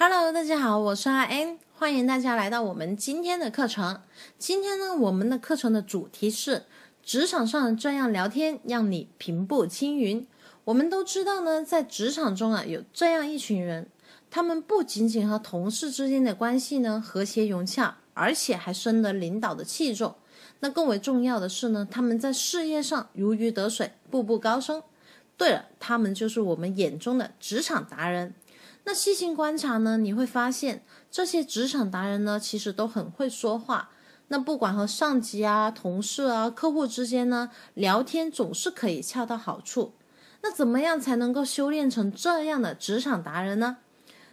Hello，大家好，我是阿 N，欢迎大家来到我们今天的课程。今天呢，我们的课程的主题是职场上这样聊天，让你平步青云。我们都知道呢，在职场中啊，有这样一群人，他们不仅仅和同事之间的关系呢和谐融洽，而且还深得领导的器重。那更为重要的是呢，他们在事业上如鱼得水，步步高升。对了，他们就是我们眼中的职场达人。那细心观察呢，你会发现这些职场达人呢，其实都很会说话。那不管和上级啊、同事啊、客户之间呢，聊天总是可以恰到好处。那怎么样才能够修炼成这样的职场达人呢？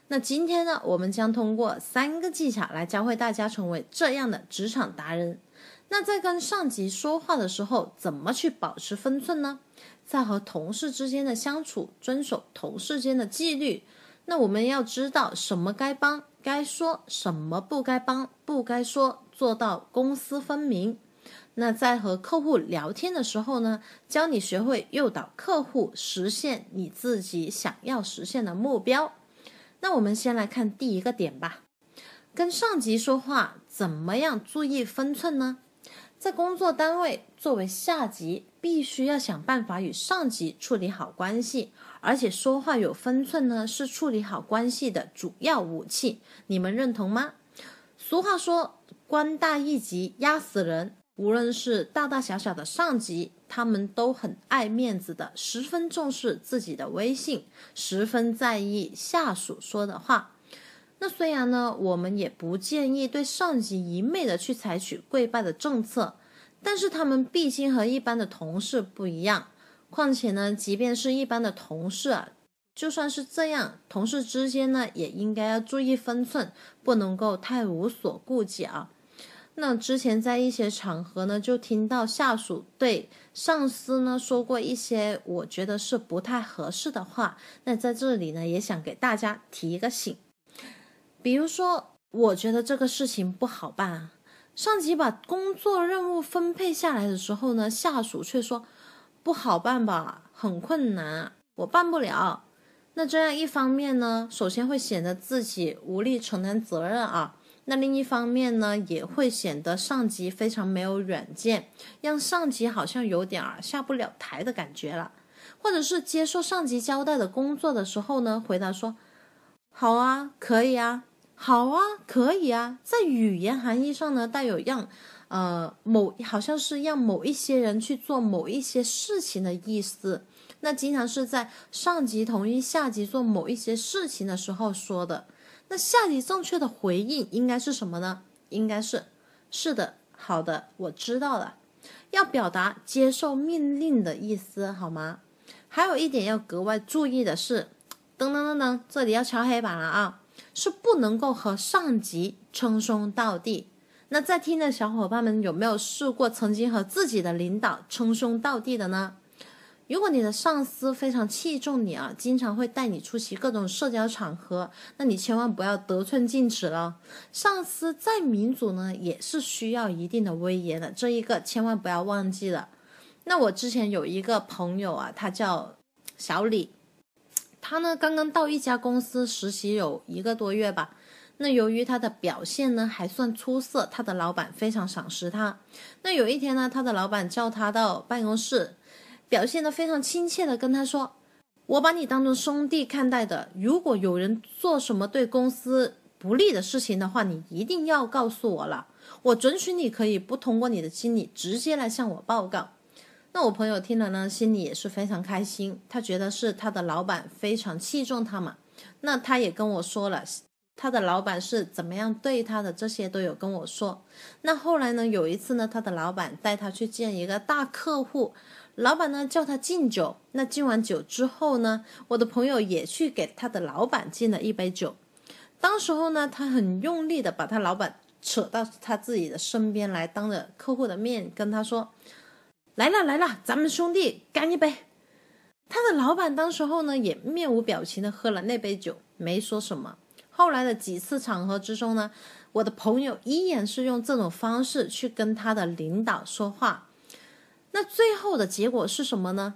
那今天呢，我们将通过三个技巧来教会大家成为这样的职场达人。那在跟上级说话的时候，怎么去保持分寸呢？在和同事之间的相处，遵守同事间的纪律。那我们要知道什么该帮该说，什么不该帮不该说，做到公私分明。那在和客户聊天的时候呢，教你学会诱导客户实现你自己想要实现的目标。那我们先来看第一个点吧，跟上级说话怎么样注意分寸呢？在工作单位，作为下级，必须要想办法与上级处理好关系，而且说话有分寸呢，是处理好关系的主要武器。你们认同吗？俗话说，官大一级压死人。无论是大大小小的上级，他们都很爱面子的，十分重视自己的威信，十分在意下属说的话。那虽然呢，我们也不建议对上级一昧的去采取跪拜的政策，但是他们毕竟和一般的同事不一样。况且呢，即便是一般的同事啊，就算是这样，同事之间呢，也应该要注意分寸，不能够太无所顾忌啊。那之前在一些场合呢，就听到下属对上司呢说过一些我觉得是不太合适的话。那在这里呢，也想给大家提一个醒。比如说，我觉得这个事情不好办啊。上级把工作任务分配下来的时候呢，下属却说不好办吧，很困难，我办不了。那这样一方面呢，首先会显得自己无力承担责任啊。那另一方面呢，也会显得上级非常没有远见，让上级好像有点儿下不了台的感觉了。或者是接受上级交代的工作的时候呢，回答说好啊，可以啊。好啊，可以啊，在语言含义上呢，带有让，呃，某好像是让某一些人去做某一些事情的意思。那经常是在上级同意下级做某一些事情的时候说的。那下级正确的回应应该是什么呢？应该是是的，好的，我知道了。要表达接受命令的意思，好吗？还有一点要格外注意的是，噔噔噔噔，这里要敲黑板了啊！是不能够和上级称兄道弟。那在听的小伙伴们有没有试过曾经和自己的领导称兄道弟的呢？如果你的上司非常器重你啊，经常会带你出席各种社交场合，那你千万不要得寸进尺了。上司再民主呢，也是需要一定的威严的，这一个千万不要忘记了。那我之前有一个朋友啊，他叫小李。他呢，刚刚到一家公司实习有一个多月吧。那由于他的表现呢还算出色，他的老板非常赏识他。那有一天呢，他的老板叫他到办公室，表现得非常亲切的跟他说：“我把你当做兄弟看待的。如果有人做什么对公司不利的事情的话，你一定要告诉我了。我准许你可以不通过你的经理直接来向我报告。”那我朋友听了呢，心里也是非常开心。他觉得是他的老板非常器重他嘛。那他也跟我说了，他的老板是怎么样对他的，这些都有跟我说。那后来呢，有一次呢，他的老板带他去见一个大客户，老板呢叫他敬酒。那敬完酒之后呢，我的朋友也去给他的老板敬了一杯酒。当时候呢，他很用力的把他老板扯到他自己的身边来，当着客户的面跟他说。来了来了，咱们兄弟干一杯！他的老板当时候呢也面无表情的喝了那杯酒，没说什么。后来的几次场合之中呢，我的朋友依然是用这种方式去跟他的领导说话。那最后的结果是什么呢？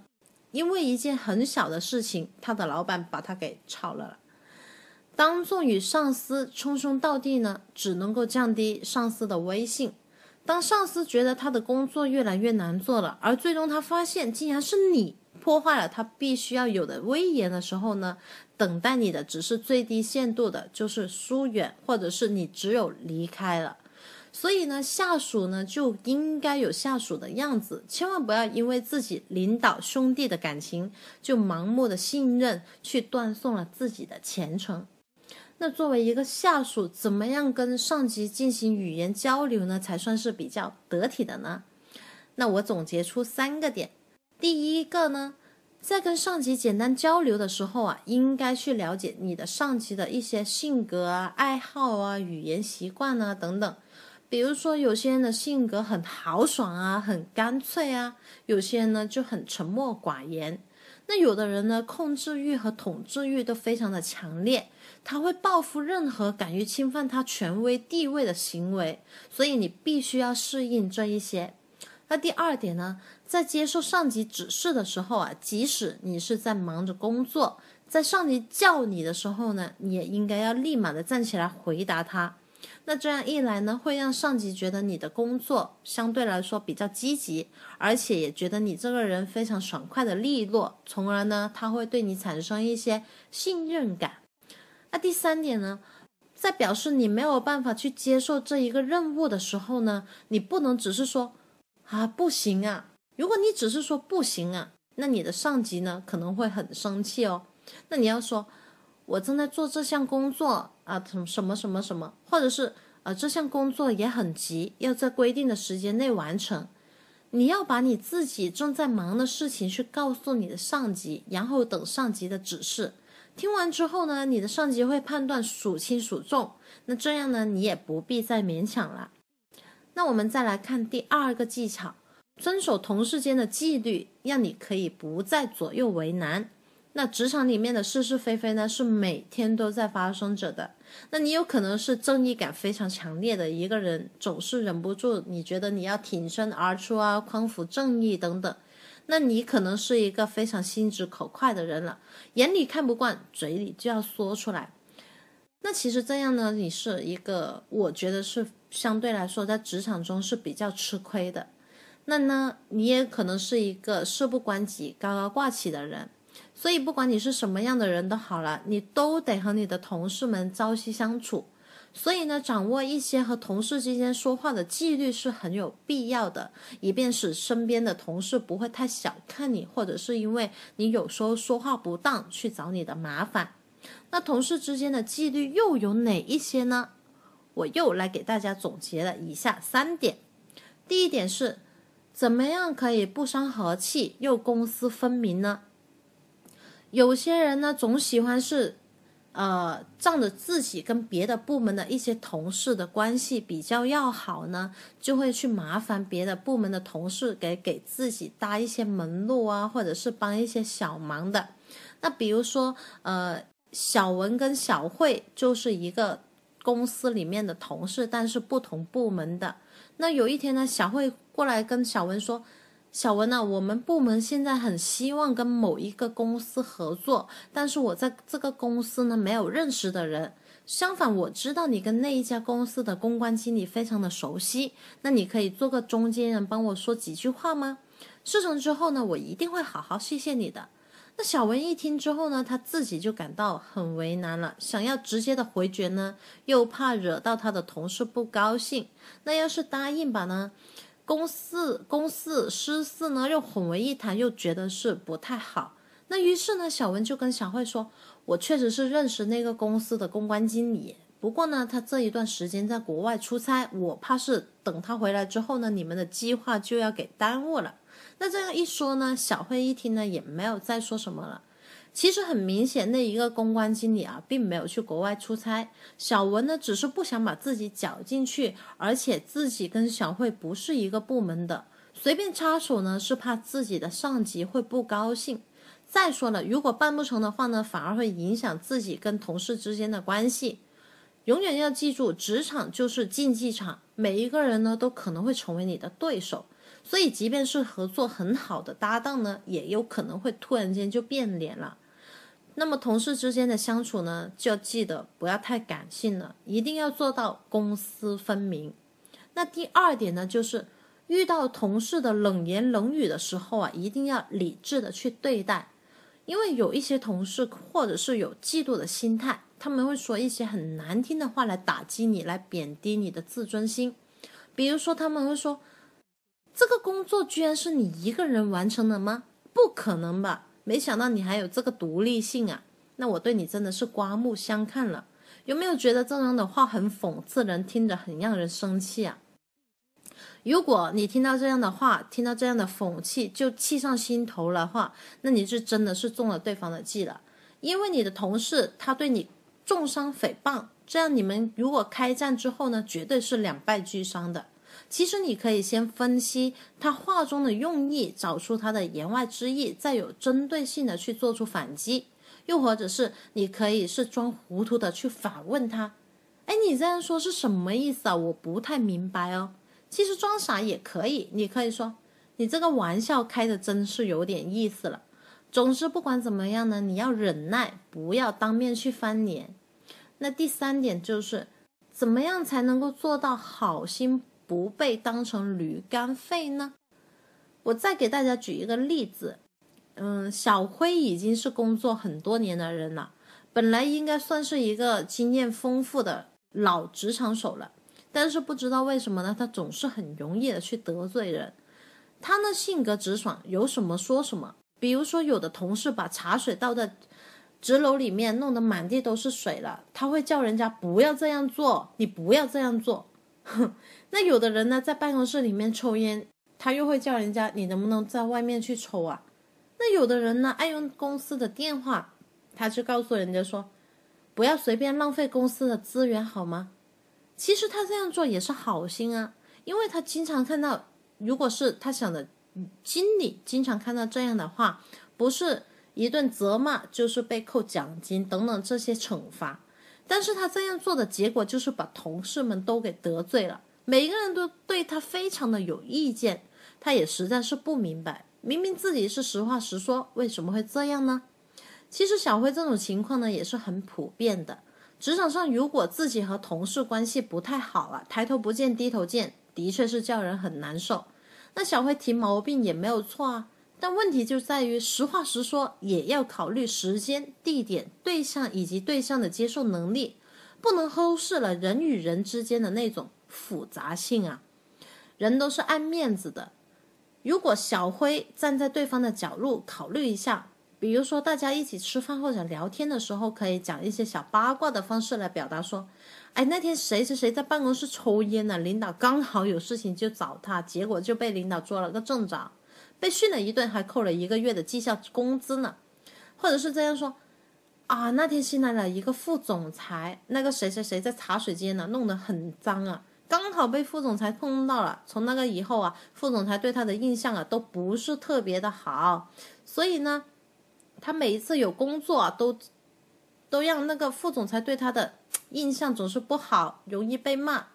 因为一件很小的事情，他的老板把他给炒了。当众与上司称兄道弟呢，只能够降低上司的威信。当上司觉得他的工作越来越难做了，而最终他发现竟然是你破坏了他必须要有的威严的时候呢，等待你的只是最低限度的，就是疏远，或者是你只有离开了。所以呢，下属呢就应该有下属的样子，千万不要因为自己领导兄弟的感情，就盲目的信任，去断送了自己的前程。那作为一个下属，怎么样跟上级进行语言交流呢，才算是比较得体的呢？那我总结出三个点。第一个呢，在跟上级简单交流的时候啊，应该去了解你的上级的一些性格啊、爱好啊、语言习惯啊等等。比如说，有些人的性格很豪爽啊，很干脆啊；有些人呢就很沉默寡言。那有的人呢，控制欲和统治欲都非常的强烈，他会报复任何敢于侵犯他权威地位的行为，所以你必须要适应这一些。那第二点呢，在接受上级指示的时候啊，即使你是在忙着工作，在上级叫你的时候呢，你也应该要立马的站起来回答他。那这样一来呢，会让上级觉得你的工作相对来说比较积极，而且也觉得你这个人非常爽快的利落，从而呢，他会对你产生一些信任感。那第三点呢，在表示你没有办法去接受这一个任务的时候呢，你不能只是说啊不行啊。如果你只是说不行啊，那你的上级呢可能会很生气哦。那你要说。我正在做这项工作啊，什什么什么什么，或者是呃，这项工作也很急，要在规定的时间内完成。你要把你自己正在忙的事情去告诉你的上级，然后等上级的指示。听完之后呢，你的上级会判断孰轻孰重，那这样呢，你也不必再勉强了。那我们再来看第二个技巧，遵守同事间的纪律，让你可以不再左右为难。那职场里面的是是非非呢，是每天都在发生着的。那你有可能是正义感非常强烈的一个人，总是忍不住，你觉得你要挺身而出啊，匡扶正义等等。那你可能是一个非常心直口快的人了，眼里看不惯，嘴里就要说出来。那其实这样呢，你是一个，我觉得是相对来说在职场中是比较吃亏的。那呢，你也可能是一个事不关己、高高挂起的人。所以，不管你是什么样的人都好了，你都得和你的同事们朝夕相处。所以呢，掌握一些和同事之间说话的纪律是很有必要的，以便使身边的同事不会太小看你，或者是因为你有时候说话不当去找你的麻烦。那同事之间的纪律又有哪一些呢？我又来给大家总结了以下三点。第一点是，怎么样可以不伤和气又公私分明呢？有些人呢，总喜欢是，呃，仗着自己跟别的部门的一些同事的关系比较要好呢，就会去麻烦别的部门的同事给给自己搭一些门路啊，或者是帮一些小忙的。那比如说，呃，小文跟小慧就是一个公司里面的同事，但是不同部门的。那有一天呢，小慧过来跟小文说。小文呢，我们部门现在很希望跟某一个公司合作，但是我在这个公司呢没有认识的人。相反，我知道你跟那一家公司的公关经理非常的熟悉，那你可以做个中间人，帮我说几句话吗？事成之后呢，我一定会好好谢谢你的。那小文一听之后呢，他自己就感到很为难了，想要直接的回绝呢，又怕惹到他的同事不高兴。那要是答应吧呢？公事公事私事呢又混为一谈，又觉得是不太好。那于是呢，小文就跟小慧说：“我确实是认识那个公司的公关经理，不过呢，他这一段时间在国外出差，我怕是等他回来之后呢，你们的计划就要给耽误了。”那这样一说呢，小慧一听呢，也没有再说什么了。其实很明显，那一个公关经理啊，并没有去国外出差。小文呢，只是不想把自己搅进去，而且自己跟小慧不是一个部门的，随便插手呢，是怕自己的上级会不高兴。再说了，如果办不成的话呢，反而会影响自己跟同事之间的关系。永远要记住，职场就是竞技场，每一个人呢，都可能会成为你的对手。所以，即便是合作很好的搭档呢，也有可能会突然间就变脸了。那么同事之间的相处呢，就记得不要太感性了，一定要做到公私分明。那第二点呢，就是遇到同事的冷言冷语的时候啊，一定要理智的去对待，因为有一些同事或者是有嫉妒的心态，他们会说一些很难听的话来打击你，来贬低你的自尊心。比如说，他们会说：“这个工作居然是你一个人完成的吗？不可能吧！没想到你还有这个独立性啊！那我对你真的是刮目相看了。有没有觉得这样的话很讽刺人，听着很让人生气啊？如果你听到这样的话，听到这样的讽刺就气上心头了话，那你是真的是中了对方的计了。因为你的同事他对你重伤诽谤，这样你们如果开战之后呢，绝对是两败俱伤的。其实你可以先分析他话中的用意，找出他的言外之意，再有针对性的去做出反击。又或者是你可以是装糊涂的去反问他：“哎，你这样说是什么意思啊？我不太明白哦。”其实装傻也可以，你可以说：“你这个玩笑开的真是有点意思了。”总之，不管怎么样呢，你要忍耐，不要当面去翻脸。那第三点就是，怎么样才能够做到好心？不被当成驴肝肺呢？我再给大家举一个例子，嗯，小辉已经是工作很多年的人了，本来应该算是一个经验丰富的老职场手了，但是不知道为什么呢，他总是很容易的去得罪人。他呢性格直爽，有什么说什么。比如说，有的同事把茶水倒在纸篓里面，弄得满地都是水了，他会叫人家不要这样做，你不要这样做。那有的人呢，在办公室里面抽烟，他又会叫人家你能不能在外面去抽啊？那有的人呢，爱用公司的电话，他就告诉人家说，不要随便浪费公司的资源，好吗？其实他这样做也是好心啊，因为他经常看到，如果是他想的经理经常看到这样的话，不是一顿责骂，就是被扣奖金等等这些惩罚。但是他这样做的结果就是把同事们都给得罪了，每个人都对他非常的有意见，他也实在是不明白，明明自己是实话实说，为什么会这样呢？其实小辉这种情况呢也是很普遍的，职场上如果自己和同事关系不太好啊，抬头不见低头见，的确是叫人很难受。那小辉提毛病也没有错啊。但问题就在于，实话实说也要考虑时间、地点、对象以及对象的接受能力，不能忽视了人与人之间的那种复杂性啊。人都是爱面子的，如果小辉站在对方的角度考虑一下，比如说大家一起吃饭或者聊天的时候，可以讲一些小八卦的方式来表达说：“哎，那天谁谁谁在办公室抽烟呢？领导刚好有事情就找他，结果就被领导做了个正着。”被训了一顿，还扣了一个月的绩效工资呢，或者是这样说啊，那天新来了一个副总裁，那个谁谁谁在茶水间呢，弄得很脏啊，刚好被副总裁碰到了。从那个以后啊，副总裁对他的印象啊都不是特别的好，所以呢，他每一次有工作啊，都都让那个副总裁对他的印象总是不好，容易被骂。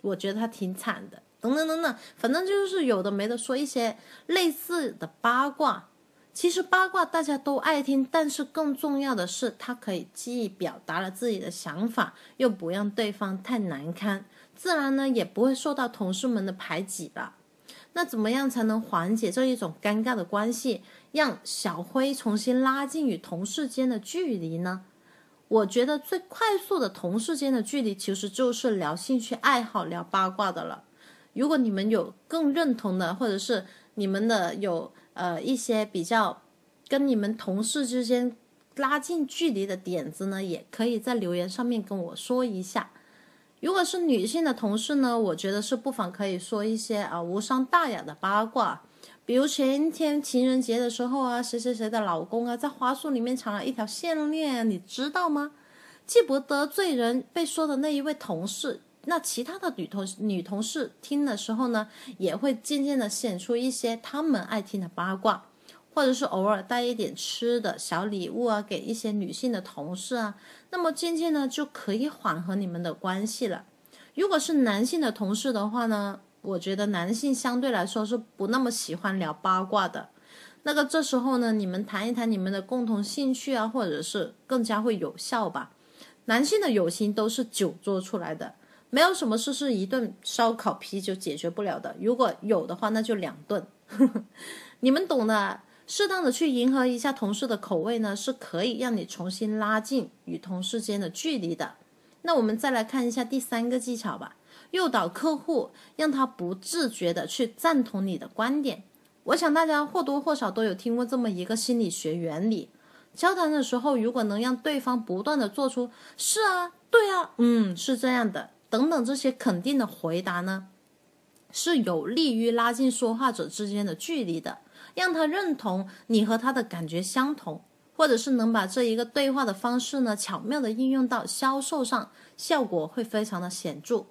我觉得他挺惨的。等等等等，反正就是有的没的说一些类似的八卦。其实八卦大家都爱听，但是更重要的是，它可以既表达了自己的想法，又不让对方太难堪，自然呢也不会受到同事们的排挤了。那怎么样才能缓解这一种尴尬的关系，让小辉重新拉近与同事间的距离呢？我觉得最快速的同事间的距离，其实就是聊兴趣爱好、聊八卦的了。如果你们有更认同的，或者是你们的有呃一些比较跟你们同事之间拉近距离的点子呢，也可以在留言上面跟我说一下。如果是女性的同事呢，我觉得是不妨可以说一些啊无伤大雅的八卦，比如前天情人节的时候啊，谁谁谁的老公啊在花束里面藏了一条项链，你知道吗？既不得罪人，被说的那一位同事。那其他的女同女同事听的时候呢，也会渐渐的显出一些他们爱听的八卦，或者是偶尔带一点吃的小礼物啊，给一些女性的同事啊，那么渐渐呢就可以缓和你们的关系了。如果是男性的同事的话呢，我觉得男性相对来说是不那么喜欢聊八卦的。那个这时候呢，你们谈一谈你们的共同兴趣啊，或者是更加会有效吧。男性的友情都是酒做出来的，没有什么事是一顿烧烤啤酒解决不了的。如果有的话，那就两顿。你们懂的，适当的去迎合一下同事的口味呢，是可以让你重新拉近与同事间的距离的。那我们再来看一下第三个技巧吧，诱导客户，让他不自觉的去赞同你的观点。我想大家或多或少都有听过这么一个心理学原理。交谈的时候，如果能让对方不断的做出“是啊，对啊，嗯，是这样的”等等这些肯定的回答呢，是有利于拉近说话者之间的距离的，让他认同你和他的感觉相同，或者是能把这一个对话的方式呢巧妙的应用到销售上，效果会非常的显著。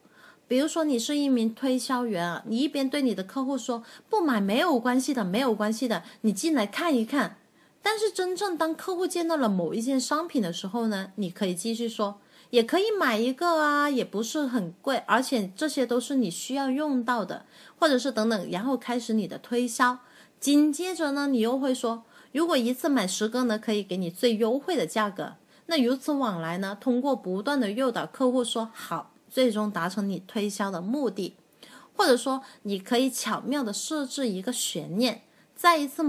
比如说，你是一名推销员啊，你一边对你的客户说“不买没有关系的，没有关系的，你进来看一看”。但是真正当客户见到了某一件商品的时候呢，你可以继续说，也可以买一个啊，也不是很贵，而且这些都是你需要用到的，或者是等等，然后开始你的推销。紧接着呢，你又会说，如果一次买十个呢，可以给你最优惠的价格。那如此往来呢，通过不断的诱导客户说好，最终达成你推销的目的，或者说你可以巧妙的设置一个悬念，在一次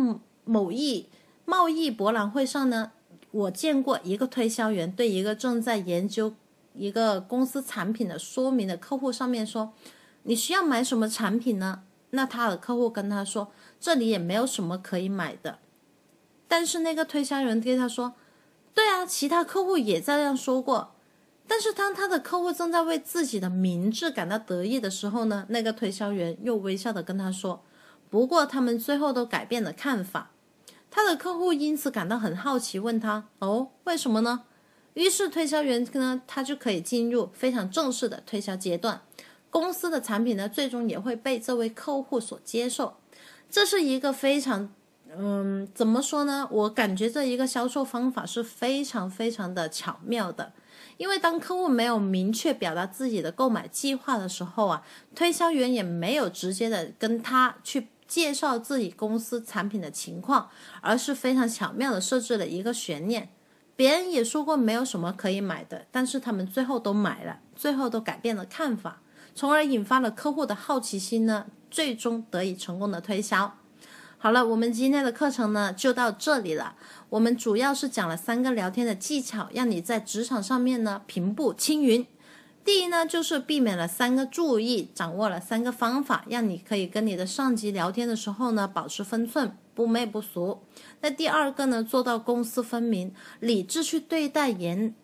某一。贸易博览会上呢，我见过一个推销员对一个正在研究一个公司产品的说明的客户上面说：“你需要买什么产品呢？”那他的客户跟他说：“这里也没有什么可以买的。”但是那个推销员对他说：“对啊，其他客户也这样说过。”但是当他的客户正在为自己的明智感到得意的时候呢，那个推销员又微笑的跟他说：“不过他们最后都改变了看法。”他的客户因此感到很好奇，问他：“哦，为什么呢？”于是推销员呢，他就可以进入非常正式的推销阶段。公司的产品呢，最终也会被这位客户所接受。这是一个非常，嗯，怎么说呢？我感觉这一个销售方法是非常非常的巧妙的。因为当客户没有明确表达自己的购买计划的时候啊，推销员也没有直接的跟他去。介绍自己公司产品的情况，而是非常巧妙的设置了一个悬念。别人也说过没有什么可以买的，但是他们最后都买了，最后都改变了看法，从而引发了客户的好奇心呢，最终得以成功的推销。好了，我们今天的课程呢就到这里了。我们主要是讲了三个聊天的技巧，让你在职场上面呢平步青云。第一呢，就是避免了三个注意，掌握了三个方法，让你可以跟你的上级聊天的时候呢，保持分寸，不媚不俗。那第二个呢，做到公私分明，理智去对待言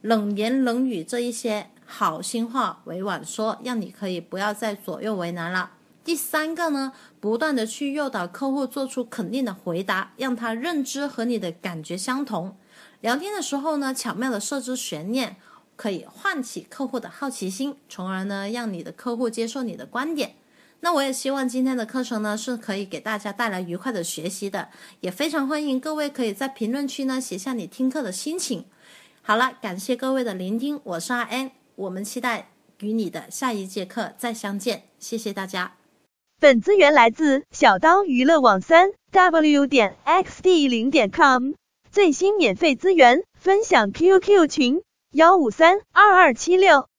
冷言冷语这一些，好心话委婉说，让你可以不要再左右为难了。第三个呢，不断的去诱导客户做出肯定的回答，让他认知和你的感觉相同。聊天的时候呢，巧妙的设置悬念。可以唤起客户的好奇心，从而呢让你的客户接受你的观点。那我也希望今天的课程呢是可以给大家带来愉快的学习的，也非常欢迎各位可以在评论区呢写下你听课的心情。好了，感谢各位的聆听，我是阿 N，，我们期待与你的下一节课再相见，谢谢大家。本资源来自小刀娱乐网三 w 点 xd 零点 com，最新免费资源分享 QQ 群。幺五三二二七六。